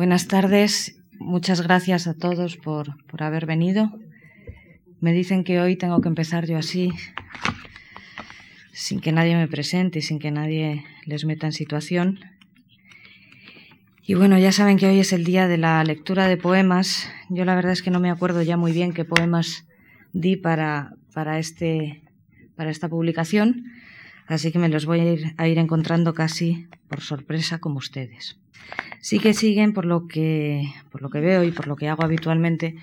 Buenas tardes, muchas gracias a todos por, haber venido. Me dicen que hoy tengo que empezar yo así, sin que nadie me presente y sin que nadie les meta en situación. Y bueno, ya saben que hoy es el día de la lectura de poemas. Yo la verdad es que no me acuerdo ya muy bien qué poemas di para, para, este, para esta publicación, así que me los voy a ir, a ir encontrando casi por sorpresa como ustedes sí que siguen, por lo que, por lo que veo y por lo que hago habitualmente,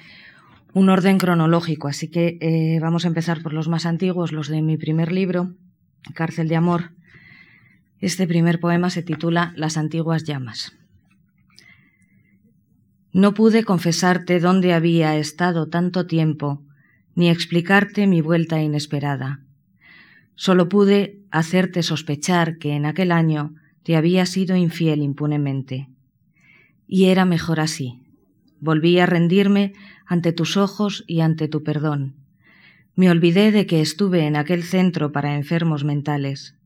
un orden cronológico. Así que eh, vamos a empezar por los más antiguos, los de mi primer libro, Cárcel de Amor. Este primer poema se titula Las antiguas llamas. No pude confesarte dónde había estado tanto tiempo, ni explicarte mi vuelta inesperada. Solo pude hacerte sospechar que en aquel año te había sido infiel impunemente. Y era mejor así. Volví a rendirme ante tus ojos y ante tu perdón. Me olvidé de que estuve en aquel centro para enfermos mentales.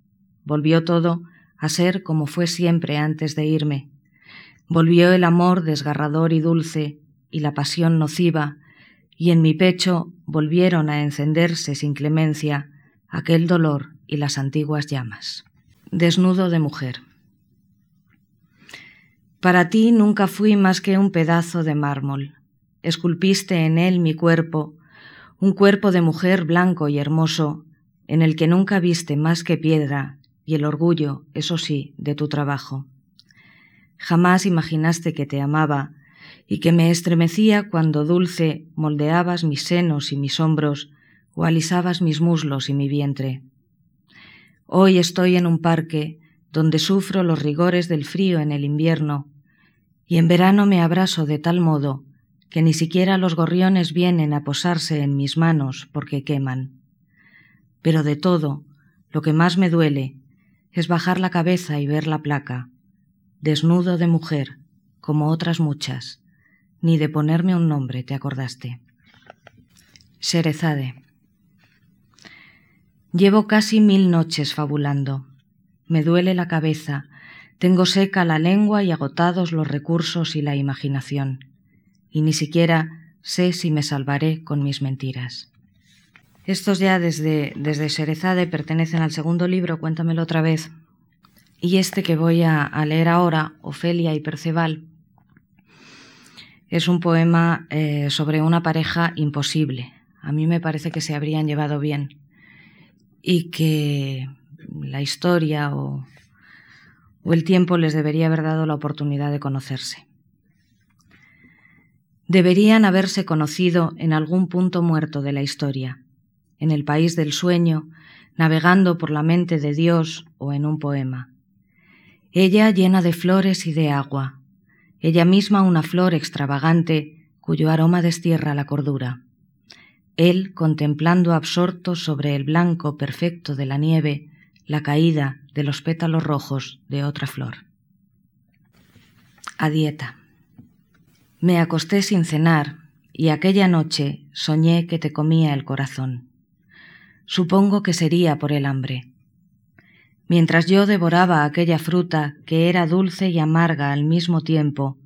Volvió todo a ser como fue siempre antes de irme. Volvió el amor desgarrador y dulce, y la pasión nociva, y en mi pecho volvieron a encenderse sin clemencia aquel dolor y las antiguas llamas. Desnudo de mujer. Para ti nunca fui más que un pedazo de mármol. Esculpiste en él mi cuerpo, un cuerpo de mujer blanco y hermoso, en el que nunca viste más que piedra y el orgullo, eso sí, de tu trabajo. Jamás imaginaste que te amaba y que me estremecía cuando dulce moldeabas mis senos y mis hombros o alisabas mis muslos y mi vientre. Hoy estoy en un parque donde sufro los rigores del frío en el invierno y en verano me abrazo de tal modo que ni siquiera los gorriones vienen a posarse en mis manos porque queman. Pero de todo, lo que más me duele es bajar la cabeza y ver la placa, desnudo de mujer, como otras muchas, ni de ponerme un nombre te acordaste. Serezade. Llevo casi mil noches fabulando. Me duele la cabeza tengo seca la lengua y agotados los recursos y la imaginación, y ni siquiera sé si me salvaré con mis mentiras. Estos ya desde, desde Serezade pertenecen al segundo libro, cuéntamelo otra vez. Y este que voy a, leer ahora, Ofelia y Perceval, es un poema eh, sobre una pareja imposible. A mí me parece que se habrían llevado bien y que la historia o o el tiempo les debería haber dado la oportunidad de conocerse. Deberían haberse conocido en algún punto muerto de la historia, en el país del sueño, navegando por la mente de Dios o en un poema. Ella llena de flores y de agua, ella misma una flor extravagante cuyo aroma destierra la cordura. Él contemplando absorto sobre el blanco perfecto de la nieve la caída de los pétalos rojos de otra flor. A dieta. Me acosté sin cenar y aquella noche soñé que te comía el corazón. Supongo que sería por el hambre. Mientras yo devoraba aquella fruta que era dulce y amarga al mismo tiempo,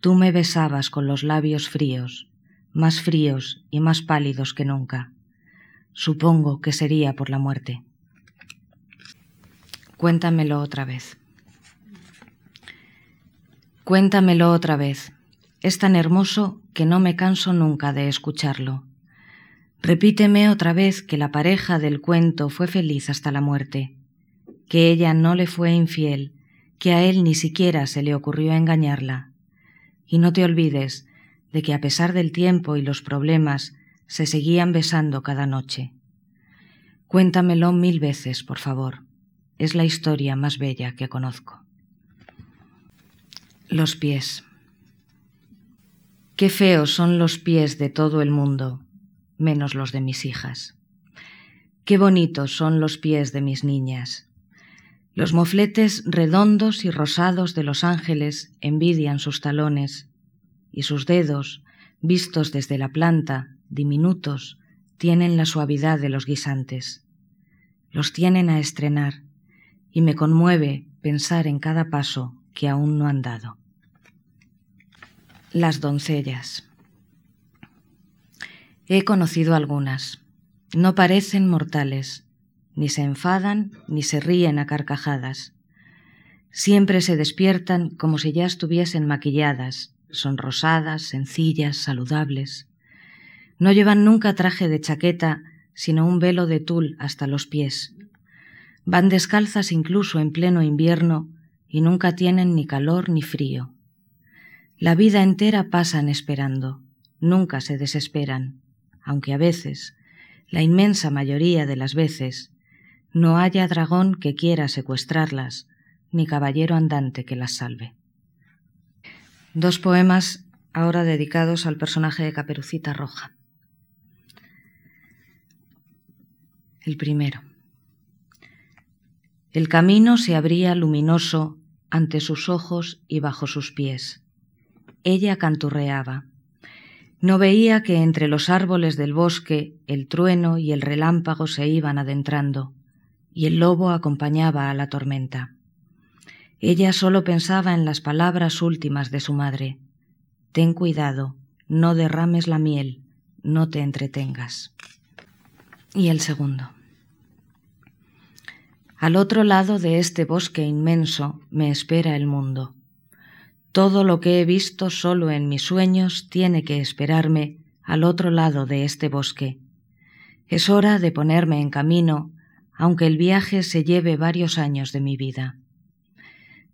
tú me besabas con los labios fríos, más fríos y más pálidos que nunca. Supongo que sería por la muerte. Cuéntamelo otra vez. Cuéntamelo otra vez. Es tan hermoso que no me canso nunca de escucharlo. Repíteme otra vez que la pareja del cuento fue feliz hasta la muerte, que ella no le fue infiel, que a él ni siquiera se le ocurrió engañarla. Y no te olvides de que a pesar del tiempo y los problemas, se seguían besando cada noche. Cuéntamelo mil veces, por favor es la historia más bella que conozco. Los pies. Qué feos son los pies de todo el mundo, menos los de mis hijas. Qué bonitos son los pies de mis niñas. Los mofletes redondos y rosados de los ángeles envidian sus talones, y sus dedos, vistos desde la planta, diminutos, tienen la suavidad de los guisantes. Los tienen a estrenar, y me conmueve pensar en cada paso que aún no han dado. Las doncellas. He conocido algunas. No parecen mortales, ni se enfadan ni se ríen a carcajadas. Siempre se despiertan como si ya estuviesen maquilladas, sonrosadas, sencillas, saludables. No llevan nunca traje de chaqueta, sino un velo de tul hasta los pies. Van descalzas incluso en pleno invierno y nunca tienen ni calor ni frío. La vida entera pasan esperando, nunca se desesperan, aunque a veces, la inmensa mayoría de las veces, no haya dragón que quiera secuestrarlas, ni caballero andante que las salve. Dos poemas ahora dedicados al personaje de Caperucita Roja. El primero. El camino se abría luminoso ante sus ojos y bajo sus pies ella canturreaba. No veía que entre los árboles del bosque el trueno y el relámpago se iban adentrando, y el lobo acompañaba a la tormenta. Ella solo pensaba en las palabras últimas de su madre. Ten cuidado, no derrames la miel, no te entretengas. Y el segundo. Al otro lado de este bosque inmenso me espera el mundo. Todo lo que he visto solo en mis sueños tiene que esperarme al otro lado de este bosque. Es hora de ponerme en camino, aunque el viaje se lleve varios años de mi vida.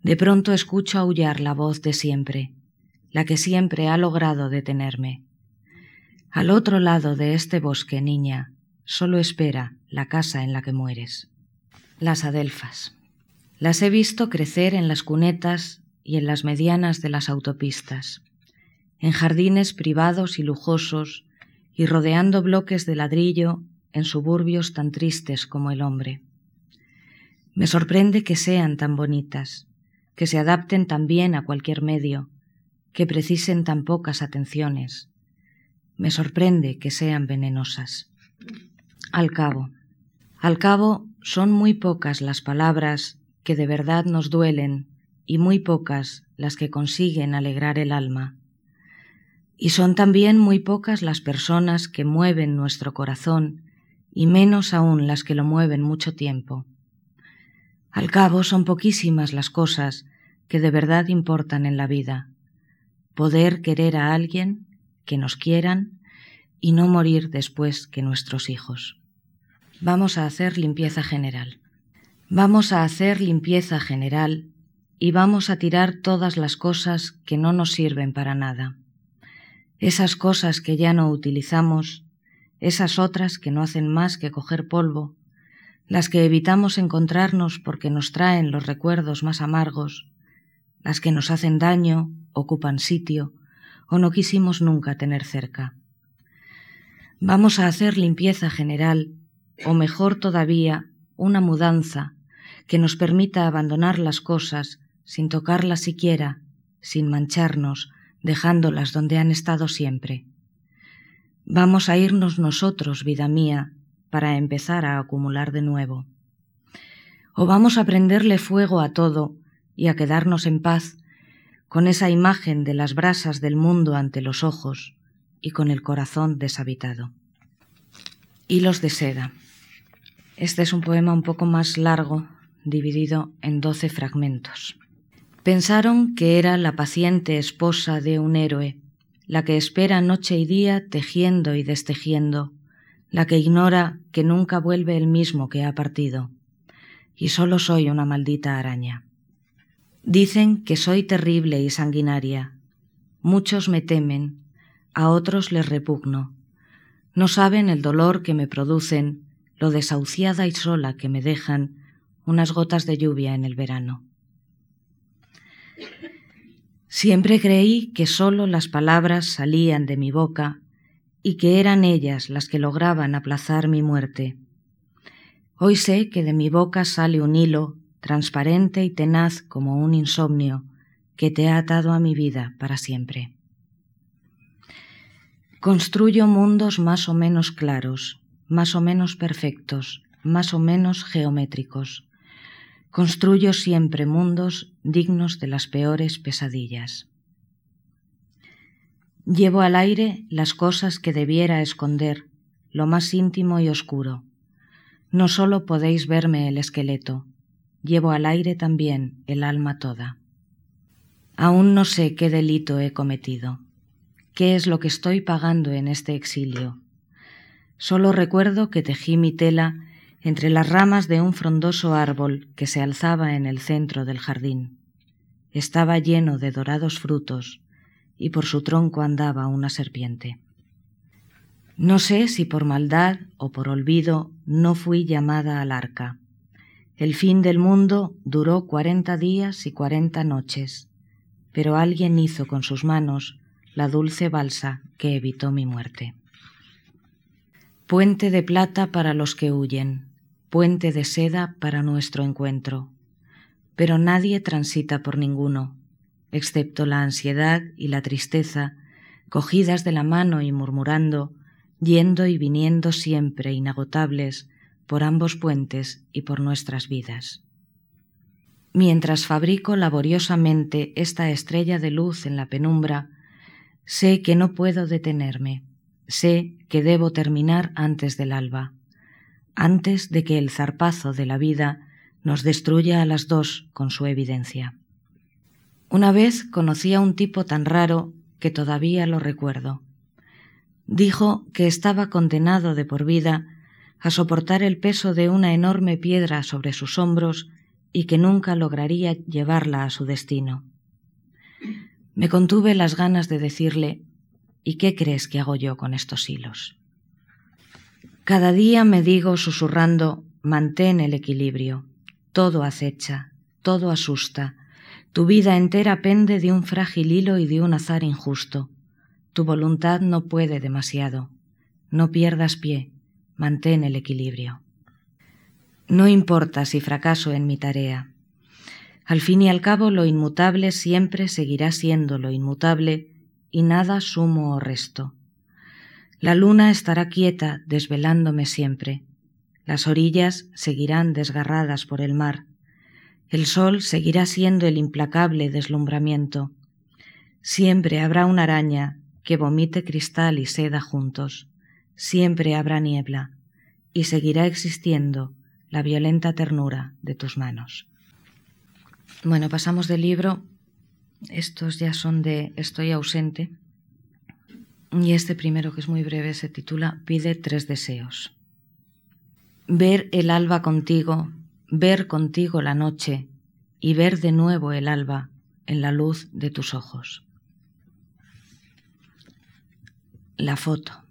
De pronto escucho aullar la voz de siempre, la que siempre ha logrado detenerme. Al otro lado de este bosque, niña, solo espera la casa en la que mueres. Las adelfas. Las he visto crecer en las cunetas y en las medianas de las autopistas, en jardines privados y lujosos y rodeando bloques de ladrillo en suburbios tan tristes como el hombre. Me sorprende que sean tan bonitas, que se adapten tan bien a cualquier medio, que precisen tan pocas atenciones. Me sorprende que sean venenosas. Al cabo, al cabo son muy pocas las palabras que de verdad nos duelen y muy pocas las que consiguen alegrar el alma. Y son también muy pocas las personas que mueven nuestro corazón y menos aún las que lo mueven mucho tiempo. Al cabo son poquísimas las cosas que de verdad importan en la vida. Poder querer a alguien, que nos quieran, y no morir después que nuestros hijos. Vamos a hacer limpieza general. Vamos a hacer limpieza general y vamos a tirar todas las cosas que no nos sirven para nada. Esas cosas que ya no utilizamos, esas otras que no hacen más que coger polvo, las que evitamos encontrarnos porque nos traen los recuerdos más amargos, las que nos hacen daño, ocupan sitio o no quisimos nunca tener cerca. Vamos a hacer limpieza general, o mejor todavía, una mudanza que nos permita abandonar las cosas sin tocarlas siquiera, sin mancharnos, dejándolas donde han estado siempre. Vamos a irnos nosotros, vida mía, para empezar a acumular de nuevo. O vamos a prenderle fuego a todo y a quedarnos en paz con esa imagen de las brasas del mundo ante los ojos y con el corazón deshabitado. Hilos de seda. Este es un poema un poco más largo, dividido en doce fragmentos. Pensaron que era la paciente esposa de un héroe, la que espera noche y día tejiendo y destejiendo, la que ignora que nunca vuelve el mismo que ha partido, y solo soy una maldita araña. Dicen que soy terrible y sanguinaria. Muchos me temen, a otros les repugno. No saben el dolor que me producen, lo desahuciada y sola que me dejan unas gotas de lluvia en el verano. Siempre creí que sólo las palabras salían de mi boca y que eran ellas las que lograban aplazar mi muerte. Hoy sé que de mi boca sale un hilo transparente y tenaz como un insomnio que te ha atado a mi vida para siempre. Construyo mundos más o menos claros, más o menos perfectos, más o menos geométricos. Construyo siempre mundos dignos de las peores pesadillas. Llevo al aire las cosas que debiera esconder, lo más íntimo y oscuro. No sólo podéis verme el esqueleto, llevo al aire también el alma toda. Aún no sé qué delito he cometido, qué es lo que estoy pagando en este exilio. Solo recuerdo que tejí mi tela entre las ramas de un frondoso árbol que se alzaba en el centro del jardín. Estaba lleno de dorados frutos y por su tronco andaba una serpiente. No sé si por maldad o por olvido no fui llamada al arca. El fin del mundo duró cuarenta días y cuarenta noches, pero alguien hizo con sus manos la dulce balsa que evitó mi muerte. Puente de plata para los que huyen, puente de seda para nuestro encuentro, pero nadie transita por ninguno, excepto la ansiedad y la tristeza, cogidas de la mano y murmurando, yendo y viniendo siempre inagotables por ambos puentes y por nuestras vidas. Mientras fabrico laboriosamente esta estrella de luz en la penumbra, sé que no puedo detenerme, sé que debo terminar antes del alba, antes de que el zarpazo de la vida nos destruya a las dos con su evidencia. Una vez conocí a un tipo tan raro que todavía lo recuerdo. Dijo que estaba condenado de por vida a soportar el peso de una enorme piedra sobre sus hombros y que nunca lograría llevarla a su destino. Me contuve las ganas de decirle ¿Y qué crees que hago yo con estos hilos? Cada día me digo susurrando mantén el equilibrio. Todo acecha, todo asusta, tu vida entera pende de un frágil hilo y de un azar injusto. Tu voluntad no puede demasiado. No pierdas pie, mantén el equilibrio. No importa si fracaso en mi tarea. Al fin y al cabo lo inmutable siempre seguirá siendo lo inmutable y nada sumo o resto. La luna estará quieta desvelándome siempre. Las orillas seguirán desgarradas por el mar el sol seguirá siendo el implacable deslumbramiento. Siempre habrá una araña que vomite cristal y seda juntos. Siempre habrá niebla y seguirá existiendo la violenta ternura de tus manos. Bueno, pasamos del libro. Estos ya son de Estoy ausente. Y este primero, que es muy breve, se titula Pide tres deseos. Ver el alba contigo ver contigo la noche y ver de nuevo el alba en la luz de tus ojos. La foto.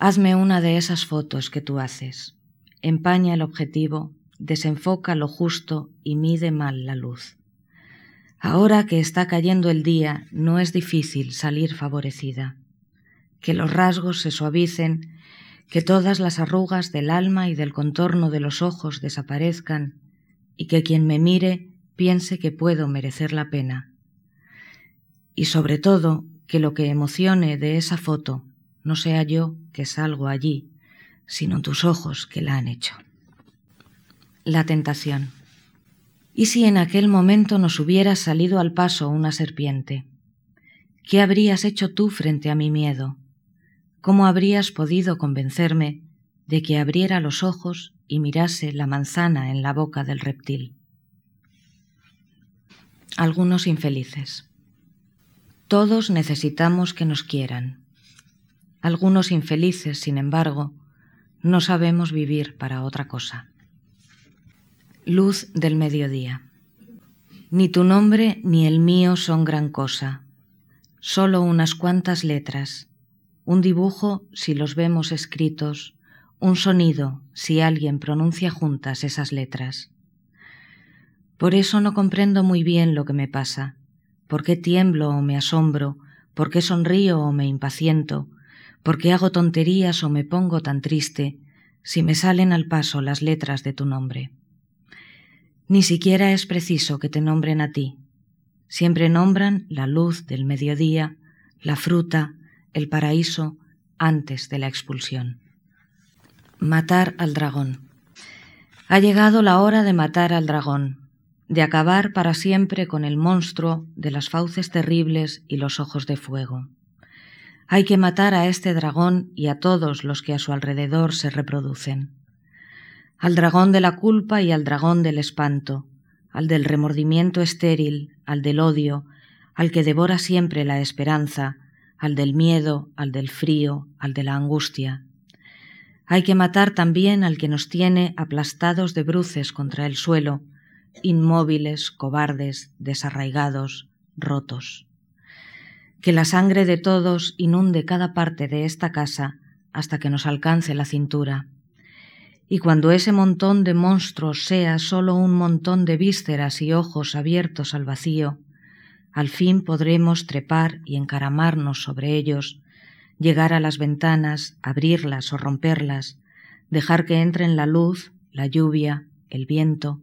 Hazme una de esas fotos que tú haces. Empaña el objetivo, desenfoca lo justo y mide mal la luz. Ahora que está cayendo el día, no es difícil salir favorecida. Que los rasgos se suavicen que todas las arrugas del alma y del contorno de los ojos desaparezcan y que quien me mire piense que puedo merecer la pena. Y sobre todo, que lo que emocione de esa foto no sea yo que salgo allí, sino tus ojos que la han hecho. La tentación. ¿Y si en aquel momento nos hubiera salido al paso una serpiente? ¿Qué habrías hecho tú frente a mi miedo? ¿Cómo habrías podido convencerme de que abriera los ojos y mirase la manzana en la boca del reptil? Algunos infelices. Todos necesitamos que nos quieran. Algunos infelices, sin embargo, no sabemos vivir para otra cosa. Luz del mediodía. Ni tu nombre ni el mío son gran cosa, solo unas cuantas letras. Un dibujo si los vemos escritos, un sonido si alguien pronuncia juntas esas letras. Por eso no comprendo muy bien lo que me pasa, por qué tiemblo o me asombro, por qué sonrío o me impaciento, por qué hago tonterías o me pongo tan triste si me salen al paso las letras de tu nombre. Ni siquiera es preciso que te nombren a ti. Siempre nombran la luz del mediodía, la fruta, el paraíso antes de la expulsión. Matar al dragón. Ha llegado la hora de matar al dragón. de acabar para siempre con el monstruo de las fauces terribles y los ojos de fuego. Hay que matar a este dragón y a todos los que a su alrededor se reproducen. Al dragón de la culpa y al dragón del espanto, al del remordimiento estéril, al del odio, al que devora siempre la esperanza, al del miedo, al del frío, al de la angustia. Hay que matar también al que nos tiene aplastados de bruces contra el suelo, inmóviles, cobardes, desarraigados, rotos. Que la sangre de todos inunde cada parte de esta casa hasta que nos alcance la cintura. Y cuando ese montón de monstruos sea solo un montón de vísceras y ojos abiertos al vacío, al fin podremos trepar y encaramarnos sobre ellos, llegar a las ventanas, abrirlas o romperlas, dejar que entren la luz, la lluvia, el viento,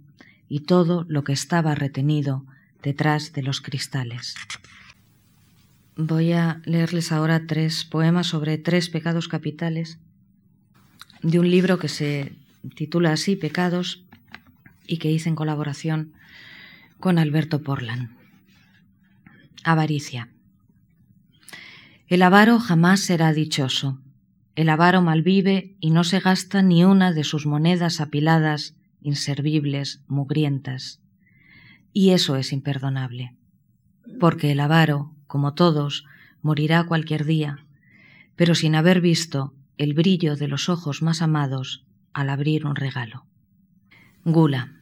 y todo lo que estaba retenido detrás de los cristales. Voy a leerles ahora tres poemas sobre tres pecados capitales de un libro que se titula así Pecados y que hice en colaboración con Alberto Porlan. Avaricia. El avaro jamás será dichoso. El avaro malvive y no se gasta ni una de sus monedas apiladas inservibles, mugrientas. Y eso es imperdonable, porque el avaro, como todos, morirá cualquier día, pero sin haber visto el brillo de los ojos más amados al abrir un regalo. Gula.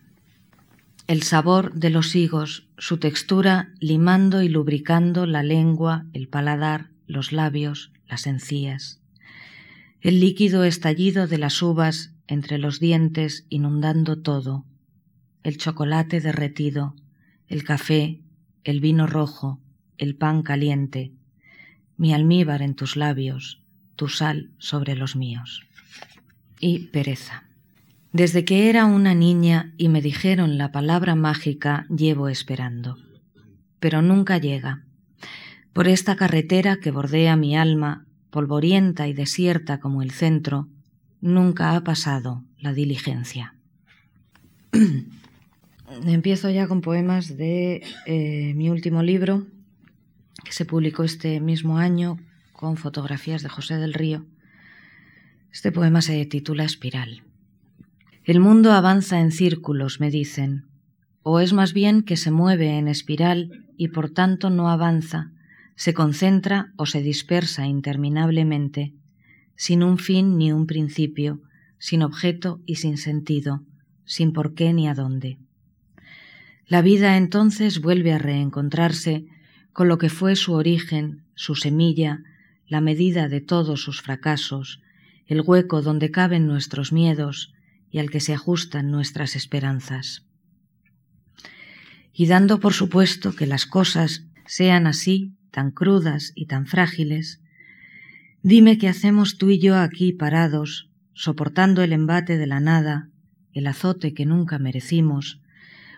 El sabor de los higos, su textura limando y lubricando la lengua, el paladar, los labios, las encías. El líquido estallido de las uvas entre los dientes inundando todo, el chocolate derretido, el café, el vino rojo, el pan caliente, mi almíbar en tus labios, tu sal sobre los míos. Y pereza. Desde que era una niña y me dijeron la palabra mágica, llevo esperando. Pero nunca llega. Por esta carretera que bordea mi alma, polvorienta y desierta como el centro, nunca ha pasado la diligencia. Empiezo ya con poemas de eh, mi último libro, que se publicó este mismo año con fotografías de José del Río. Este poema se titula Espiral. El mundo avanza en círculos, me dicen, o es más bien que se mueve en espiral y por tanto no avanza, se concentra o se dispersa interminablemente sin un fin ni un principio, sin objeto y sin sentido, sin por qué ni a dónde. La vida entonces vuelve a reencontrarse con lo que fue su origen, su semilla, la medida de todos sus fracasos, el hueco donde caben nuestros miedos y al que se ajustan nuestras esperanzas. Y dando por supuesto que las cosas sean así, tan crudas y tan frágiles, Dime qué hacemos tú y yo aquí parados, soportando el embate de la nada, el azote que nunca merecimos,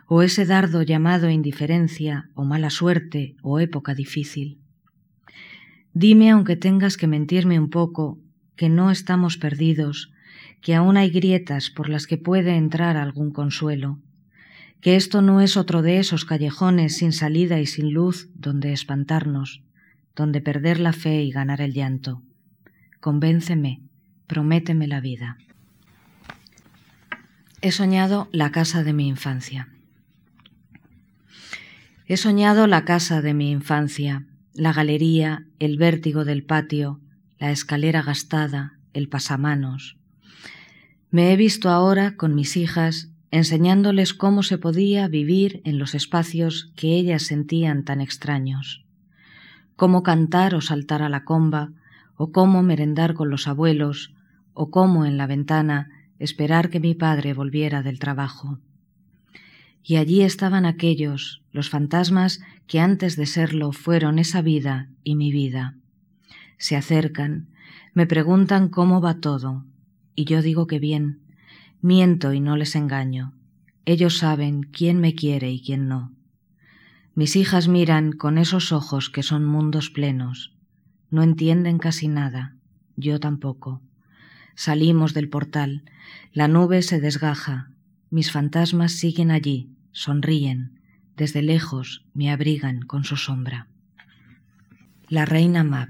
o ese dardo llamado indiferencia, o mala suerte, o época difícil. Dime, aunque tengas que mentirme un poco, que no estamos perdidos, que aún hay grietas por las que puede entrar algún consuelo, que esto no es otro de esos callejones sin salida y sin luz donde espantarnos, donde perder la fe y ganar el llanto. Convénceme, prométeme la vida. He soñado la casa de mi infancia. He soñado la casa de mi infancia, la galería, el vértigo del patio, la escalera gastada, el pasamanos. Me he visto ahora con mis hijas enseñándoles cómo se podía vivir en los espacios que ellas sentían tan extraños, cómo cantar o saltar a la comba, o cómo merendar con los abuelos, o cómo en la ventana esperar que mi padre volviera del trabajo. Y allí estaban aquellos, los fantasmas que antes de serlo fueron esa vida y mi vida. Se acercan, me preguntan cómo va todo, y yo digo que bien, miento y no les engaño. Ellos saben quién me quiere y quién no. Mis hijas miran con esos ojos que son mundos plenos, no entienden casi nada, yo tampoco. Salimos del portal, la nube se desgaja, mis fantasmas siguen allí, sonríen, desde lejos me abrigan con su sombra. La reina Mab.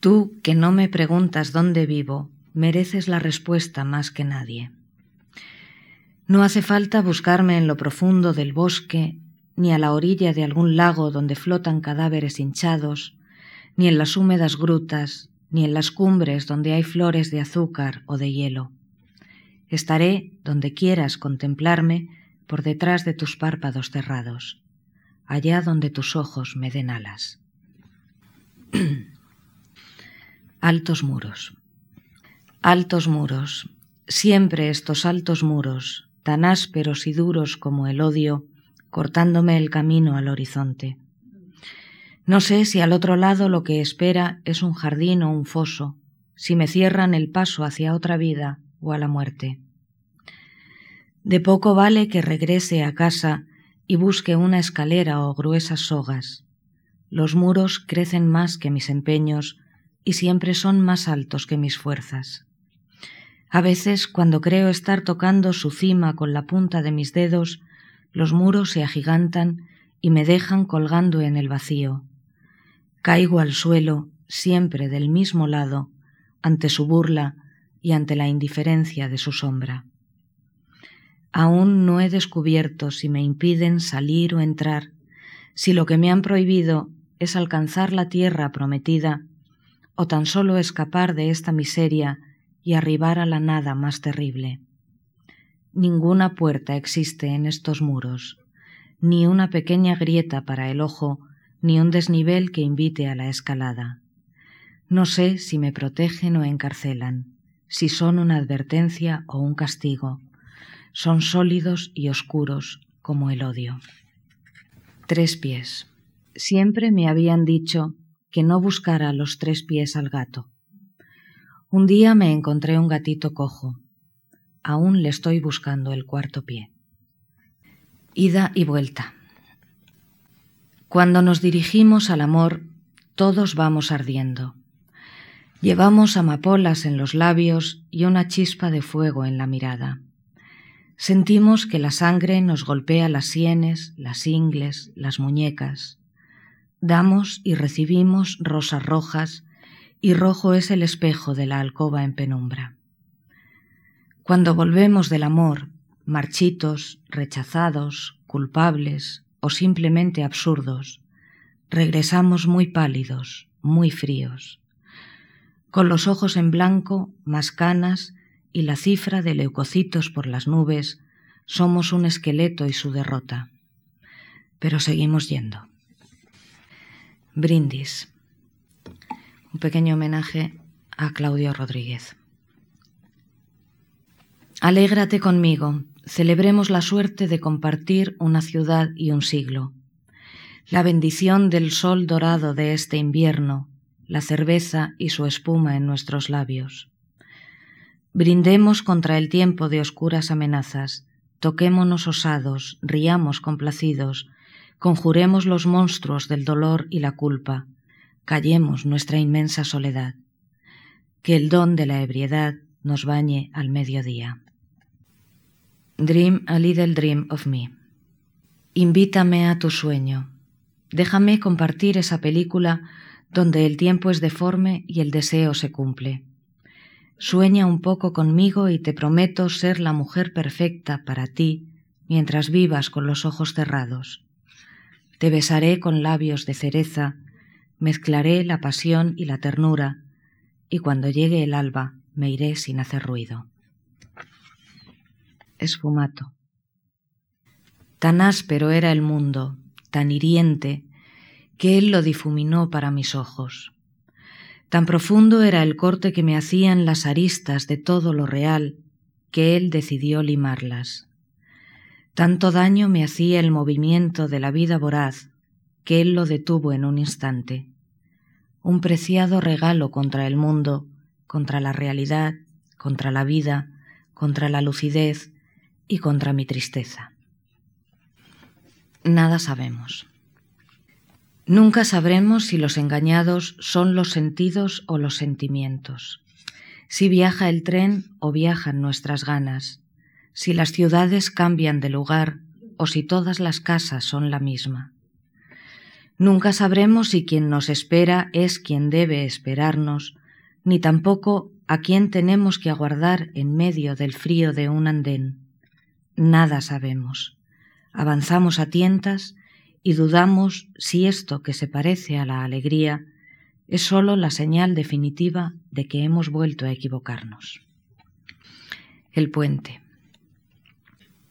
Tú que no me preguntas dónde vivo, mereces la respuesta más que nadie. No hace falta buscarme en lo profundo del bosque, ni a la orilla de algún lago donde flotan cadáveres hinchados, ni en las húmedas grutas, ni en las cumbres donde hay flores de azúcar o de hielo. Estaré donde quieras contemplarme por detrás de tus párpados cerrados, allá donde tus ojos me den alas. altos muros. Altos muros, siempre estos altos muros, tan ásperos y duros como el odio, cortándome el camino al horizonte. No sé si al otro lado lo que espera es un jardín o un foso, si me cierran el paso hacia otra vida o a la muerte. De poco vale que regrese a casa y busque una escalera o gruesas sogas. Los muros crecen más que mis empeños y siempre son más altos que mis fuerzas. A veces, cuando creo estar tocando su cima con la punta de mis dedos, los muros se agigantan y me dejan colgando en el vacío. Caigo al suelo, siempre del mismo lado, ante su burla y ante la indiferencia de su sombra. Aún no he descubierto si me impiden salir o entrar, si lo que me han prohibido es alcanzar la tierra prometida o tan solo escapar de esta miseria y arribar a la nada más terrible. Ninguna puerta existe en estos muros, ni una pequeña grieta para el ojo, ni un desnivel que invite a la escalada. No sé si me protegen o encarcelan, si son una advertencia o un castigo, son sólidos y oscuros como el odio. Tres pies. Siempre me habían dicho que no buscara los tres pies al gato. Un día me encontré un gatito cojo. Aún le estoy buscando el cuarto pie. Ida y vuelta. Cuando nos dirigimos al amor, todos vamos ardiendo. Llevamos amapolas en los labios y una chispa de fuego en la mirada. Sentimos que la sangre nos golpea las sienes, las ingles, las muñecas. Damos y recibimos rosas rojas, y rojo es el espejo de la alcoba en penumbra. Cuando volvemos del amor, marchitos, rechazados, culpables o simplemente absurdos, regresamos muy pálidos, muy fríos, con los ojos en blanco, más canas y la cifra de leucocitos por las nubes, somos un esqueleto y su derrota. Pero seguimos yendo. Brindis. Un pequeño homenaje a Claudio Rodríguez. Alégrate conmigo, celebremos la suerte de compartir una ciudad y un siglo. La bendición del sol dorado de este invierno, la cerveza y su espuma en nuestros labios. Brindemos contra el tiempo de oscuras amenazas, toquémonos osados, riamos complacidos, conjuremos los monstruos del dolor y la culpa, callemos nuestra inmensa soledad. Que el don de la ebriedad nos bañe al mediodía. Dream a little dream of me. Invítame a tu sueño. Déjame compartir esa película donde el tiempo es deforme y el deseo se cumple. Sueña un poco conmigo y te prometo ser la mujer perfecta para ti mientras vivas con los ojos cerrados. Te besaré con labios de cereza, mezclaré la pasión y la ternura, y cuando llegue el alba me iré sin hacer ruido. Esfumato. Tan áspero era el mundo, tan hiriente, que él lo difuminó para mis ojos. Tan profundo era el corte que me hacían las aristas de todo lo real, que él decidió limarlas. Tanto daño me hacía el movimiento de la vida voraz, que él lo detuvo en un instante. Un preciado regalo contra el mundo, contra la realidad, contra la vida, contra la lucidez y contra mi tristeza. Nada sabemos. Nunca sabremos si los engañados son los sentidos o los sentimientos, si viaja el tren o viajan nuestras ganas, si las ciudades cambian de lugar o si todas las casas son la misma. Nunca sabremos si quien nos espera es quien debe esperarnos, ni tampoco a quién tenemos que aguardar en medio del frío de un andén. Nada sabemos. Avanzamos a tientas y dudamos si esto que se parece a la alegría es sólo la señal definitiva de que hemos vuelto a equivocarnos. El puente.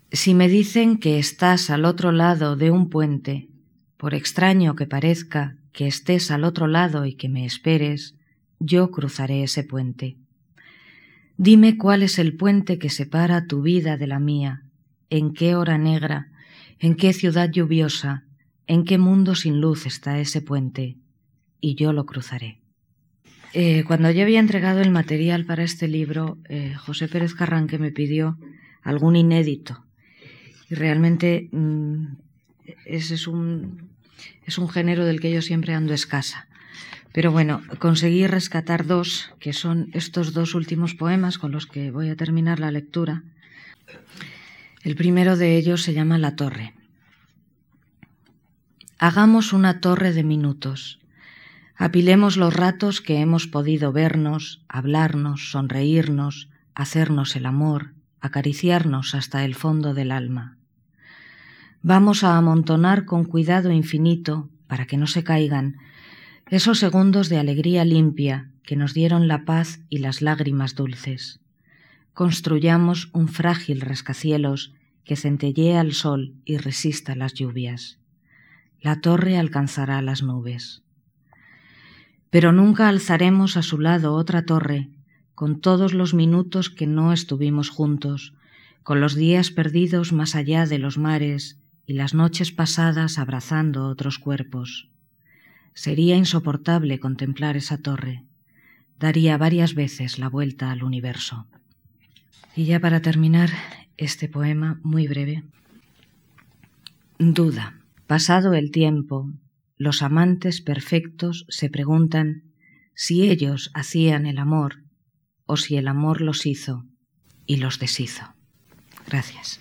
Si me dicen que estás al otro lado de un puente, por extraño que parezca que estés al otro lado y que me esperes, yo cruzaré ese puente. Dime cuál es el puente que separa tu vida de la mía, en qué hora negra, en qué ciudad lluviosa, en qué mundo sin luz está ese puente, y yo lo cruzaré. Eh, cuando yo había entregado el material para este libro, eh, José Pérez Carranque me pidió algún inédito. Y realmente mm, ese es un, es un género del que yo siempre ando escasa. Pero bueno, conseguí rescatar dos, que son estos dos últimos poemas con los que voy a terminar la lectura. El primero de ellos se llama La Torre. Hagamos una torre de minutos. Apilemos los ratos que hemos podido vernos, hablarnos, sonreírnos, hacernos el amor, acariciarnos hasta el fondo del alma. Vamos a amontonar con cuidado infinito, para que no se caigan, esos segundos de alegría limpia que nos dieron la paz y las lágrimas dulces. Construyamos un frágil rascacielos que centellee al sol y resista las lluvias. La torre alcanzará las nubes. Pero nunca alzaremos a su lado otra torre, con todos los minutos que no estuvimos juntos, con los días perdidos más allá de los mares y las noches pasadas abrazando otros cuerpos. Sería insoportable contemplar esa torre. Daría varias veces la vuelta al universo. Y ya para terminar este poema muy breve. Duda. Pasado el tiempo, los amantes perfectos se preguntan si ellos hacían el amor o si el amor los hizo y los deshizo. Gracias.